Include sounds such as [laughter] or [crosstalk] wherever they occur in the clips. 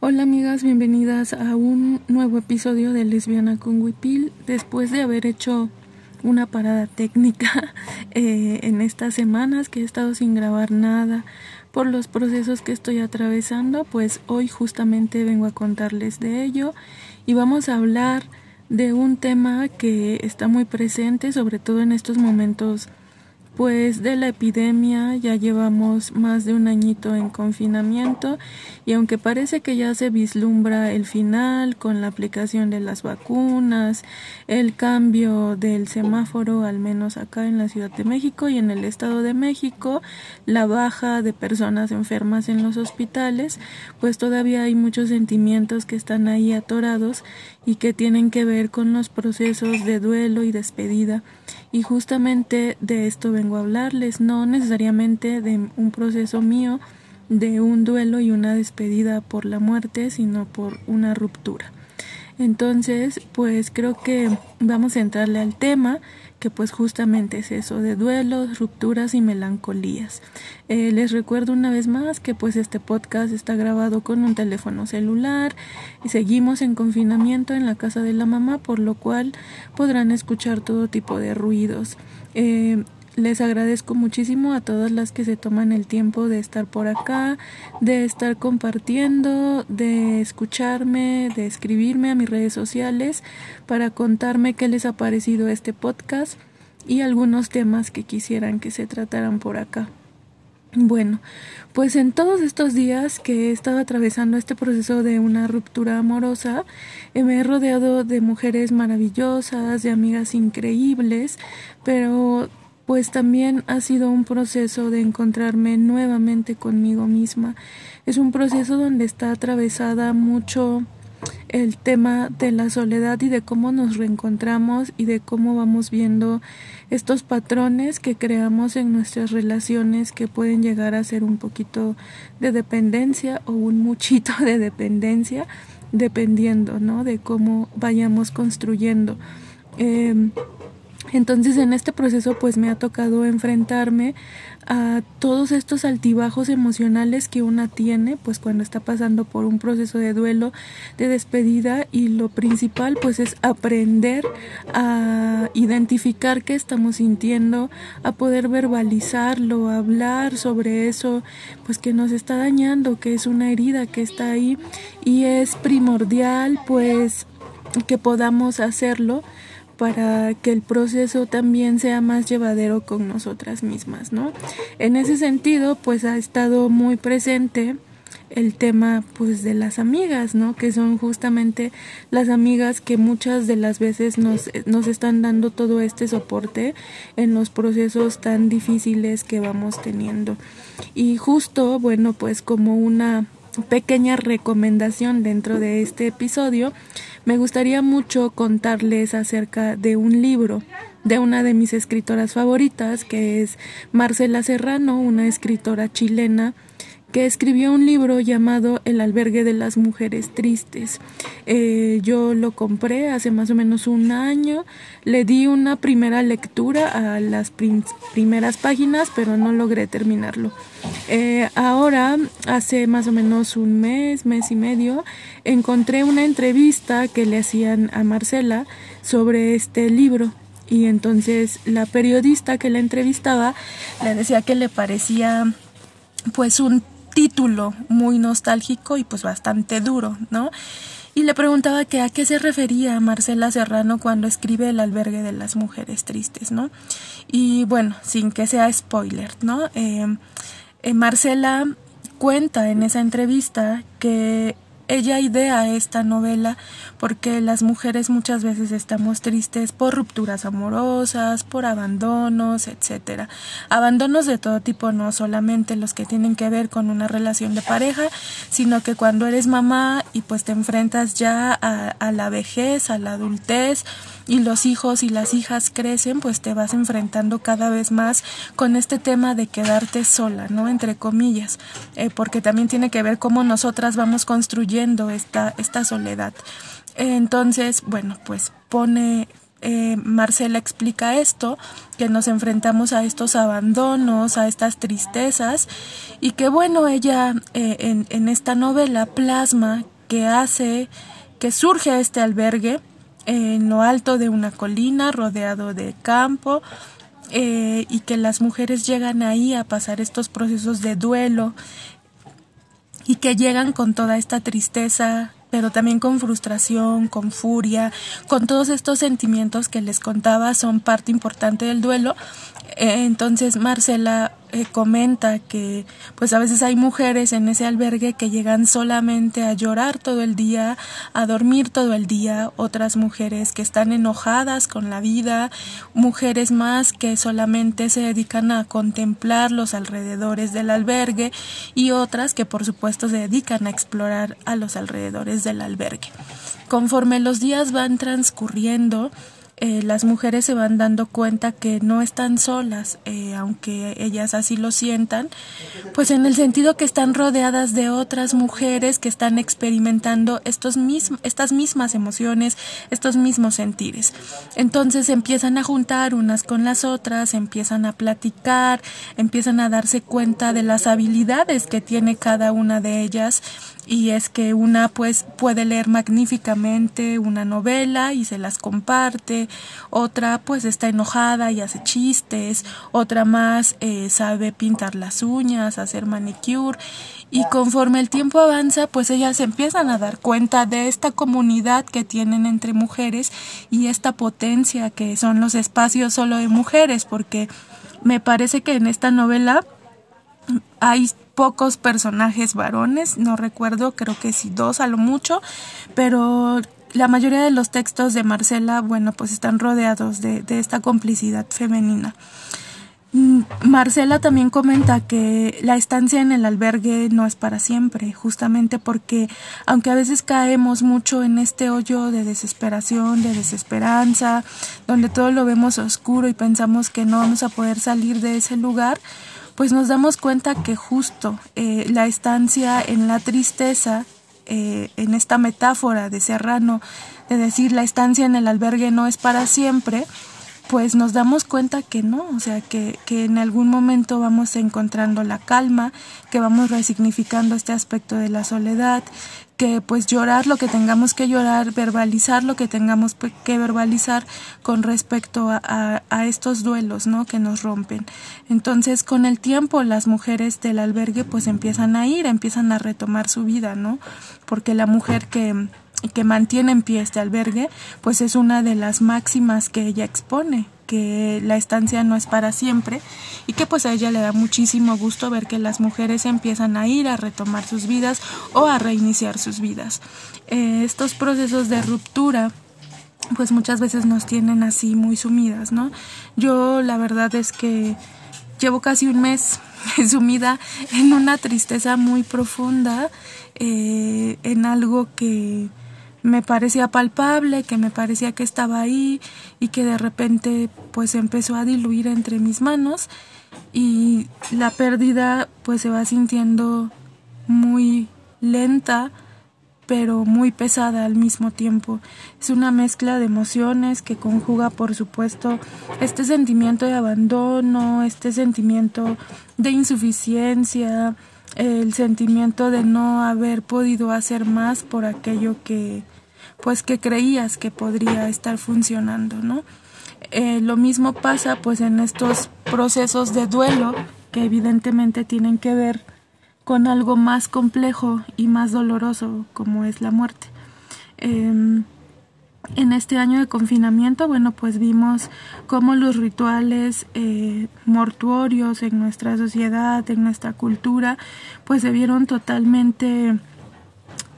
Hola amigas, bienvenidas a un nuevo episodio de Lesbiana con Wipil. Después de haber hecho una parada técnica [laughs] eh, en estas semanas que he estado sin grabar nada por los procesos que estoy atravesando, pues hoy justamente vengo a contarles de ello y vamos a hablar de un tema que está muy presente, sobre todo en estos momentos pues de la epidemia ya llevamos más de un añito en confinamiento y aunque parece que ya se vislumbra el final con la aplicación de las vacunas, el cambio del semáforo al menos acá en la Ciudad de México y en el Estado de México, la baja de personas enfermas en los hospitales, pues todavía hay muchos sentimientos que están ahí atorados y que tienen que ver con los procesos de duelo y despedida y justamente de esto vengo a hablarles, no necesariamente de un proceso mío, de un duelo y una despedida por la muerte, sino por una ruptura. Entonces, pues creo que vamos a entrarle al tema, que pues justamente es eso, de duelos, rupturas y melancolías. Eh, les recuerdo una vez más que pues este podcast está grabado con un teléfono celular y seguimos en confinamiento en la casa de la mamá, por lo cual podrán escuchar todo tipo de ruidos. Eh, les agradezco muchísimo a todas las que se toman el tiempo de estar por acá, de estar compartiendo, de escucharme, de escribirme a mis redes sociales para contarme qué les ha parecido este podcast y algunos temas que quisieran que se trataran por acá. Bueno, pues en todos estos días que he estado atravesando este proceso de una ruptura amorosa, eh, me he rodeado de mujeres maravillosas, de amigas increíbles, pero pues también ha sido un proceso de encontrarme nuevamente conmigo misma. Es un proceso donde está atravesada mucho el tema de la soledad y de cómo nos reencontramos y de cómo vamos viendo estos patrones que creamos en nuestras relaciones que pueden llegar a ser un poquito de dependencia o un muchito de dependencia dependiendo no de cómo vayamos construyendo eh, entonces en este proceso pues me ha tocado enfrentarme a todos estos altibajos emocionales que una tiene pues cuando está pasando por un proceso de duelo, de despedida y lo principal pues es aprender a identificar qué estamos sintiendo, a poder verbalizarlo, a hablar sobre eso pues que nos está dañando, que es una herida que está ahí y es primordial pues que podamos hacerlo para que el proceso también sea más llevadero con nosotras mismas, ¿no? En ese sentido, pues ha estado muy presente el tema pues de las amigas, ¿no? Que son justamente las amigas que muchas de las veces nos, nos están dando todo este soporte en los procesos tan difíciles que vamos teniendo. Y justo, bueno, pues como una pequeña recomendación dentro de este episodio, me gustaría mucho contarles acerca de un libro de una de mis escritoras favoritas, que es Marcela Serrano, una escritora chilena que escribió un libro llamado El albergue de las mujeres tristes. Eh, yo lo compré hace más o menos un año, le di una primera lectura a las primeras páginas, pero no logré terminarlo. Eh, ahora, hace más o menos un mes, mes y medio, encontré una entrevista que le hacían a Marcela sobre este libro y entonces la periodista que la entrevistaba le decía que le parecía pues un título muy nostálgico y pues bastante duro, ¿no? Y le preguntaba que a qué se refería Marcela Serrano cuando escribe El albergue de las mujeres tristes, ¿no? Y bueno, sin que sea spoiler, ¿no? Eh, eh, Marcela cuenta en esa entrevista que ella idea esta novela porque las mujeres muchas veces estamos tristes por rupturas amorosas, por abandonos, etcétera. Abandonos de todo tipo, no solamente los que tienen que ver con una relación de pareja, sino que cuando eres mamá y pues te enfrentas ya a, la vejez, a la adultez, y los hijos y las hijas crecen, pues te vas enfrentando cada vez más con este tema de quedarte sola, ¿no? Entre comillas, eh, porque también tiene que ver cómo nosotras vamos construyendo esta, esta soledad. Entonces, bueno, pues pone eh, Marcela explica esto, que nos enfrentamos a estos abandonos, a estas tristezas, y que bueno, ella eh, en, esta novela plasma que hace que surge este albergue en lo alto de una colina, rodeado de campo, eh, y que las mujeres llegan ahí a pasar estos procesos de duelo y que llegan con toda esta tristeza, pero también con frustración, con furia, con todos estos sentimientos que les contaba son parte importante del duelo. Eh, entonces Marcela eh, comenta que pues a veces hay mujeres en ese albergue que llegan solamente a llorar todo el día, a dormir todo el día, otras mujeres que están enojadas con la vida, mujeres más que solamente se dedican a contemplar los alrededores del albergue y otras que por supuesto se dedican a explorar a los alrededores del albergue. Conforme los días van transcurriendo, eh, las mujeres se van dando cuenta que no están solas, eh, aunque ellas así lo sientan, pues en el sentido que están rodeadas de otras mujeres que están experimentando estos estas mismas emociones, estos mismos sentires. Entonces empiezan a juntar unas con las otras, empiezan a platicar, empiezan a darse cuenta de las habilidades que tiene cada una de ellas y es que una pues puede leer magníficamente una novela y se las comparte, otra pues está enojada y hace chistes, otra más eh, sabe pintar las uñas, hacer manicure y conforme el tiempo avanza pues ellas empiezan a dar cuenta de esta comunidad que tienen entre mujeres y esta potencia que son los espacios solo de mujeres porque me parece que en esta novela hay pocos personajes varones, no recuerdo, creo que sí dos a lo mucho, pero la mayoría de los textos de Marcela, bueno, pues están rodeados de, de esta complicidad femenina. Mm, Marcela también comenta que la estancia en el albergue no es para siempre, justamente porque aunque a veces caemos mucho en este hoyo de desesperación, de desesperanza, donde todo lo vemos oscuro y pensamos que no vamos a poder salir de ese lugar, pues nos damos cuenta que justo eh, la estancia en la tristeza, eh, en esta metáfora de Serrano, de decir la estancia en el albergue no es para siempre, pues nos damos cuenta que no, o sea, que, que, en algún momento vamos encontrando la calma, que vamos resignificando este aspecto de la soledad, que pues llorar lo que tengamos que llorar, verbalizar lo que tengamos que verbalizar con respecto a, a, estos duelos, ¿no? Que nos rompen. Entonces, con el tiempo, las mujeres del albergue pues empiezan a ir, empiezan a retomar su vida, ¿no? Porque la mujer que, que mantiene en pie este albergue, pues es una de las máximas que ella expone que la estancia no es para siempre y que pues a ella le da muchísimo gusto ver que las mujeres empiezan a ir a retomar sus vidas o a reiniciar sus vidas. Eh, estos procesos de ruptura pues muchas veces nos tienen así muy sumidas, ¿no? Yo la verdad es que llevo casi un mes [laughs] sumida en una tristeza muy profunda, eh, en algo que me parecía palpable, que me parecía que estaba ahí y que de repente pues empezó a diluir entre mis manos y la pérdida pues se va sintiendo muy lenta pero muy pesada al mismo tiempo. Es una mezcla de emociones que conjuga, por supuesto, este sentimiento de abandono, este sentimiento de insuficiencia, el sentimiento de no haber podido hacer más por aquello que pues que creías que podría estar funcionando, ¿no? Eh, lo mismo pasa pues en estos procesos de duelo que evidentemente tienen que ver con algo más complejo y más doloroso como es la muerte. Em, en este año de confinamiento, bueno, pues vimos cómo los rituales eh, mortuorios en nuestra sociedad, en nuestra cultura, pues se vieron totalmente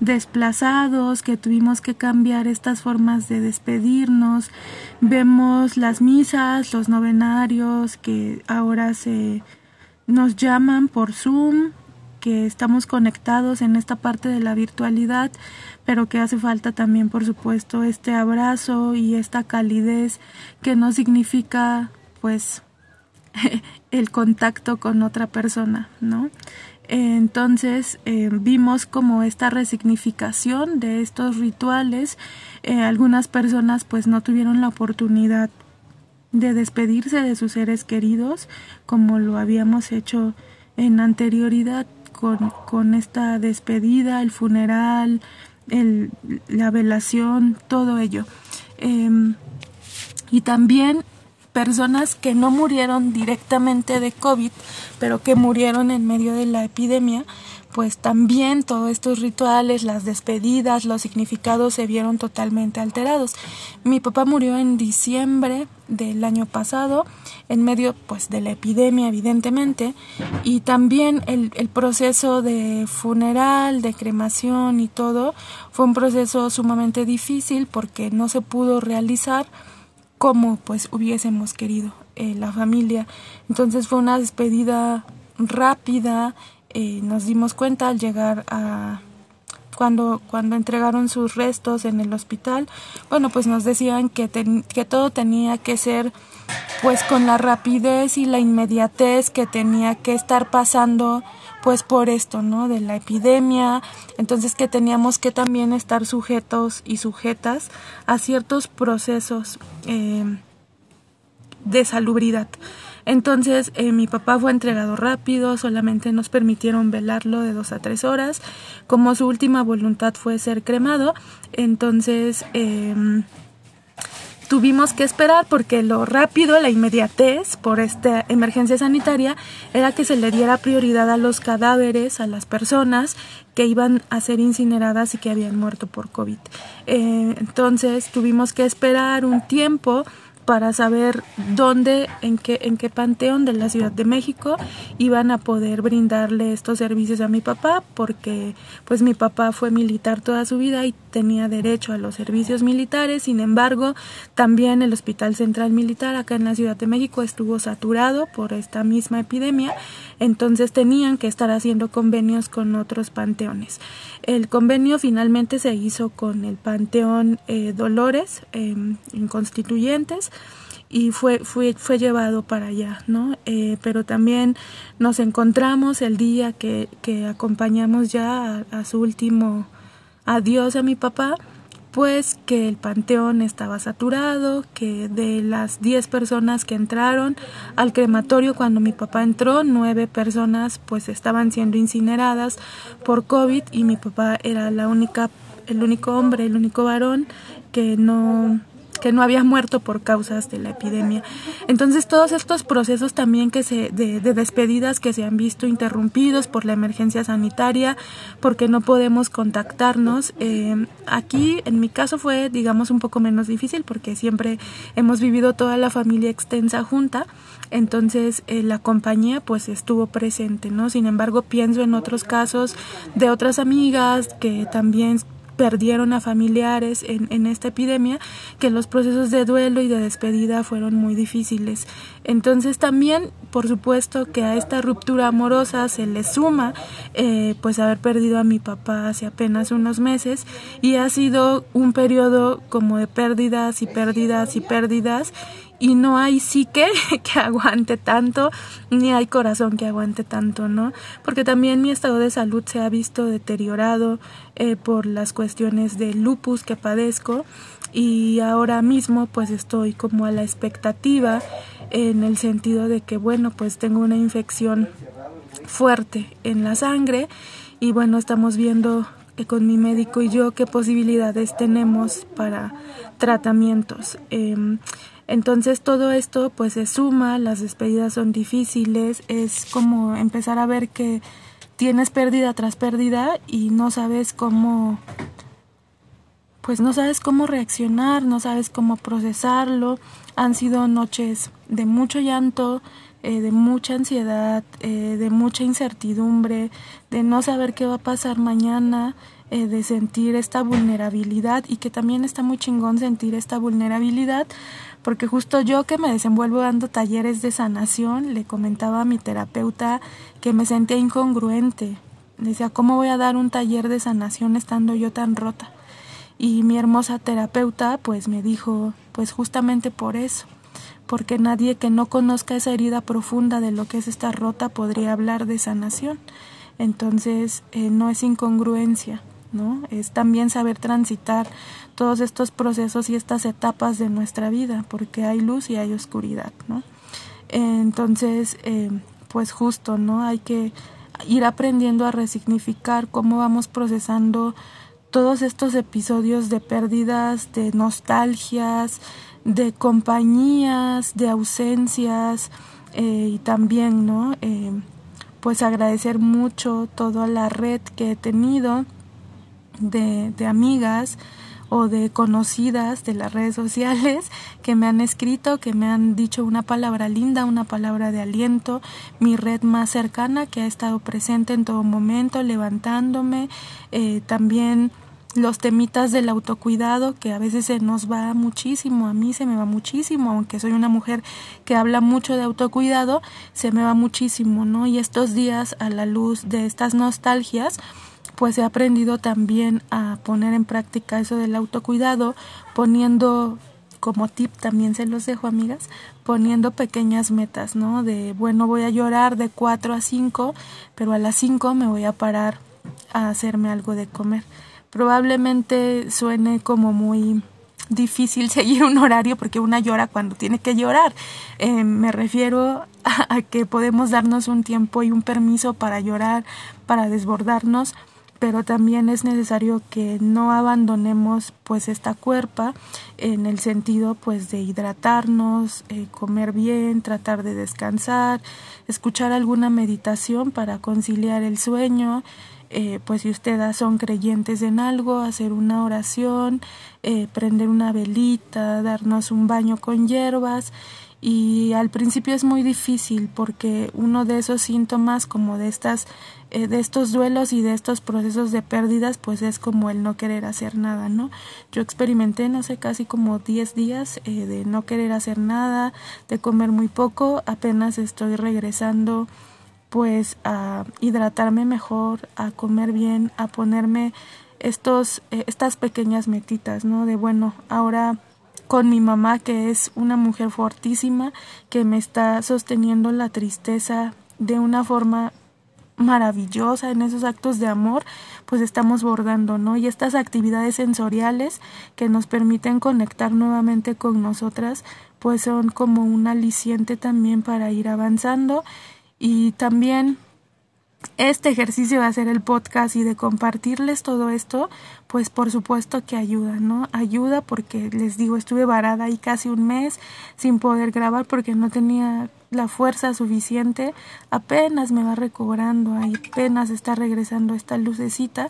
desplazados, que tuvimos que cambiar estas formas de despedirnos. Vemos las misas, los novenarios que ahora se nos llaman por Zoom, que estamos conectados en esta parte de la virtualidad, pero que hace falta también, por supuesto, este abrazo y esta calidez que no significa, pues, [laughs] el contacto con otra persona, ¿no? Entonces eh, vimos como esta resignificación de estos rituales. Eh, algunas personas pues no tuvieron la oportunidad de despedirse de sus seres queridos como lo habíamos hecho en anterioridad con, con esta despedida, el funeral, el, la velación, todo ello. Em, y también personas que no murieron directamente de COVID, pero que murieron en medio de la epidemia, pues también todos estos rituales, las despedidas, los significados se vieron totalmente alterados. Mi papá murió en diciembre del año pasado, en medio pues de la epidemia evidentemente, y también el, el proceso de funeral, de cremación y todo fue un proceso sumamente difícil porque no se pudo realizar como pues hubiésemos querido eh, la familia. Entonces fue una despedida rápida, eh, nos dimos cuenta al llegar a cuando, cuando entregaron sus restos en el hospital, bueno, pues nos decían que, que todo tenía que ser pues con la rapidez y la inmediatez que tenía que estar pasando pues por esto, ¿no? De la epidemia, entonces que teníamos que también estar sujetos y sujetas a ciertos procesos eh, de salubridad. Entonces eh, mi papá fue entregado rápido, solamente nos permitieron velarlo de dos a tres horas. Como su última voluntad fue ser cremado, entonces eh, tuvimos que esperar porque lo rápido, la inmediatez por esta emergencia sanitaria era que se le diera prioridad a los cadáveres, a las personas que iban a ser incineradas y que habían muerto por COVID. Eh, entonces tuvimos que esperar un tiempo para saber dónde, en qué, en qué panteón de la Ciudad de México iban a poder brindarle estos servicios a mi papá, porque pues mi papá fue militar toda su vida y tenía derecho a los servicios militares, sin embargo, también el Hospital Central Militar acá en la Ciudad de México estuvo saturado por esta misma epidemia, entonces tenían que estar haciendo convenios con otros panteones. El convenio finalmente se hizo con el Panteón eh, Dolores em, en Constituyentes y fue, fue, fue llevado para allá, ¿no? Eh, pero también nos encontramos el día que acompañamos ya a, su último adiós a mi papá, pues que el panteón estaba saturado, que de las 10 personas que entraron al crematorio cuando mi papá entró, nueve personas pues estaban siendo incineradas por COVID y mi papá era la única, el único hombre, el único varón que no que no había muerto por causas de la epidemia. Entonces todos estos procesos también que se, de, despedidas que se han visto interrumpidos por la emergencia sanitaria, porque no podemos contactarnos. Eh, aquí en mi caso fue digamos un poco menos difícil porque siempre hemos vivido toda la familia extensa junta entonces eh, la compañía pues estuvo presente, ¿no? Sin embargo, pienso en otros casos de otras amigas que también perdieron a familiares en, esta epidemia, que los procesos de duelo y de despedida fueron muy difíciles. Entonces también, por supuesto, que a esta ruptura amorosa se le suma eh, pues haber perdido a mi papá hace apenas unos meses y ha sido un periodo como de pérdidas y pérdidas y pérdidas y no hay psique [laughs] que aguante tanto, ni hay corazón que aguante tanto, ¿no? Porque también mi estado de salud se ha visto deteriorado eh, por las cuestiones de lupus que padezco y ahora mismo pues estoy como a la expectativa en el sentido de que bueno pues tengo una infección fuerte en la sangre y bueno estamos viendo con mi médico y yo qué posibilidades tenemos para tratamientos. Eh, entonces todo esto pues se suma, las despedidas son difíciles, es como empezar a ver que tienes pérdida tras pérdida y no sabes cómo pues no sabes cómo reaccionar, no sabes cómo procesarlo. Han sido noches de mucho llanto, eh, de mucha ansiedad, eh, de mucha incertidumbre, de no saber qué va a pasar mañana, eh, de sentir esta vulnerabilidad y que también está muy chingón sentir esta vulnerabilidad porque justo yo que me desenvuelvo dando talleres de sanación, le comentaba a mi terapeuta que me sentía incongruente. Decía, ¿cómo voy a dar un taller de sanación estando yo tan rota? Y mi hermosa terapeuta pues me dijo, pues justamente por eso, porque nadie que no conozca esa herida profunda de lo que es esta rota podría hablar de sanación. Entonces, eh, no es incongruencia, ¿no? Es también saber transitar todos estos procesos y estas etapas de nuestra vida, porque hay luz y hay oscuridad, ¿no? Entonces, eh, pues justo, ¿no? Hay que ir aprendiendo a resignificar cómo vamos procesando todos estos episodios de pérdidas, de nostalgias, de compañías, de ausencias eh, y también, ¿no? Eh, pues agradecer mucho toda la red que he tenido de, de amigas o de conocidas de las redes sociales que me han escrito, que me han dicho una palabra linda, una palabra de aliento, mi red más cercana que ha estado presente en todo momento, levantándome, eh, también los temitas del autocuidado que a veces se nos va muchísimo, a mí se me va muchísimo, aunque soy una mujer que habla mucho de autocuidado, se me va muchísimo, ¿no? Y estos días a la luz de estas nostalgias, pues he aprendido también a poner en práctica eso del autocuidado, poniendo como tip también se los dejo amigas, poniendo pequeñas metas, ¿no? De, bueno, voy a llorar de 4 a 5, pero a las 5 me voy a parar a hacerme algo de comer. Probablemente suene como muy difícil [laughs] seguir un horario porque una llora cuando tiene que llorar. Eh, me refiero a, a que podemos darnos un tiempo y un permiso para llorar, para desbordarnos, pero también es necesario que no abandonemos pues esta cuerpa en el sentido pues de hidratarnos, eh, comer bien, tratar de descansar, escuchar alguna meditación para conciliar el sueño, eh, pues si ustedes son creyentes en algo, hacer una oración, eh, prender una velita, darnos un baño con hierbas y al principio es muy difícil porque uno de esos síntomas como de estas eh, de estos duelos y de estos procesos de pérdidas pues es como el no querer hacer nada no yo experimenté no sé casi como 10 días eh, de no querer hacer nada de comer muy poco apenas estoy regresando pues a hidratarme mejor a comer bien a ponerme estos eh, estas pequeñas metitas no de bueno ahora con mi mamá, que es una mujer fortísima, que me está sosteniendo la tristeza de una forma maravillosa en esos actos de amor, pues estamos bordando, ¿no? Y estas actividades sensoriales que nos permiten conectar nuevamente con nosotras, pues son como un aliciente también para ir avanzando y también este ejercicio de hacer el podcast y de compartirles todo esto, pues por supuesto que ayuda, ¿no? Ayuda porque les digo, estuve varada ahí casi un mes sin poder grabar porque no tenía la fuerza suficiente, apenas me va recobrando, ahí apenas está regresando esta lucecita,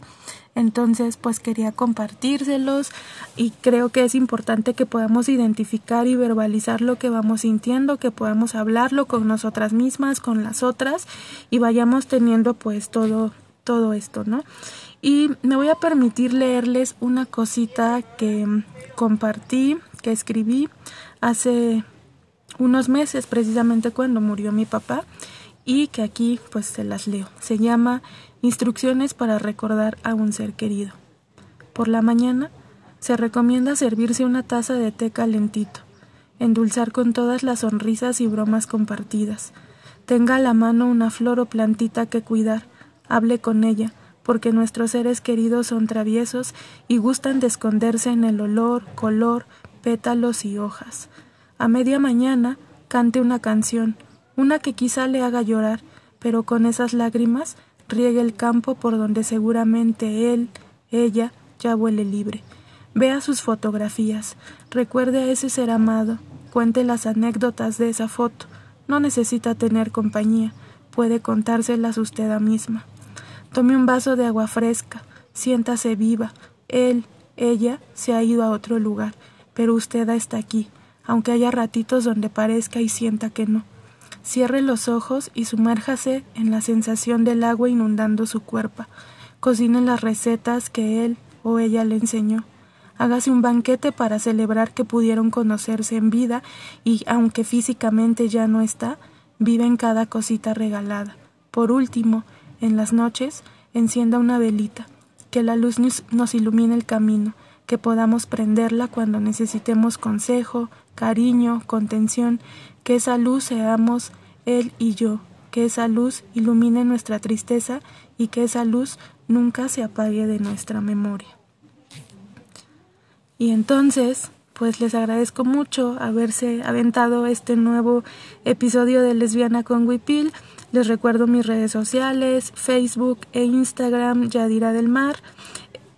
entonces pues quería compartírselos y creo que es importante que podamos identificar y verbalizar lo que vamos sintiendo, que podamos hablarlo con nosotras mismas, con las otras y vayamos teniendo pues todo todo esto, ¿no? Y me voy a permitir leerles una cosita que compartí, que escribí hace unos meses precisamente cuando murió mi papá y que aquí pues se las leo. Se llama Instrucciones para recordar a un ser querido. Por la mañana se recomienda servirse una taza de té calentito, endulzar con todas las sonrisas y bromas compartidas. Tenga a la mano una flor o plantita que cuidar, hable con ella, porque nuestros seres queridos son traviesos y gustan de esconderse en el olor, color, pétalos y hojas. A media mañana cante una canción, una que quizá le haga llorar, pero con esas lágrimas riegue el campo por donde seguramente él, ella, ya huele libre. Vea sus fotografías, recuerde a ese ser amado, cuente las anécdotas de esa foto. No necesita tener compañía, puede contárselas usted misma. Tome un vaso de agua fresca, siéntase viva. Él, ella, se ha ido a otro lugar, pero usted está aquí aunque haya ratitos donde parezca y sienta que no. Cierre los ojos y sumérjase en la sensación del agua inundando su cuerpo. Cocine las recetas que él o ella le enseñó. Hágase un banquete para celebrar que pudieron conocerse en vida y, aunque físicamente ya no está, vive en cada cosita regalada. Por último, en las noches, encienda una velita, que la luz nos ilumine el camino, que podamos prenderla cuando necesitemos consejo, cariño, contención, que esa luz seamos Él y yo, que esa luz ilumine nuestra tristeza y que esa luz nunca se apague de nuestra memoria. Y entonces, pues les agradezco mucho haberse aventado este nuevo episodio de Lesbiana con Wipil. Les recuerdo mis redes sociales, Facebook e Instagram, Yadira del Mar.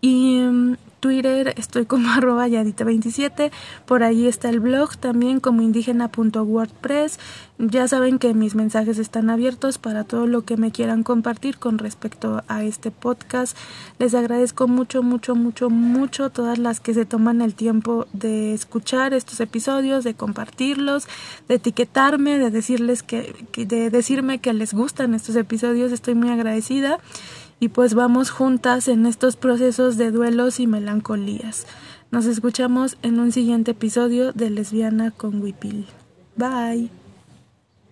Y mm, Twitter estoy como [laughs] arroba yadita27, por ahí está el blog también como indígena.wordpress. Ya saben que mis mensajes están abiertos para todo lo que me quieran compartir con respecto a este podcast. Les agradezco mucho, mucho, mucho, mucho todas las que se toman el tiempo de escuchar estos episodios, de compartirlos, de etiquetarme, de decirles que, de decirme que les gustan estos episodios. Estoy muy agradecida y pues vamos juntas en estos procesos de duelos y melancolías. Nos escuchamos en un siguiente episodio de Lesbiana con Wipil. Bye.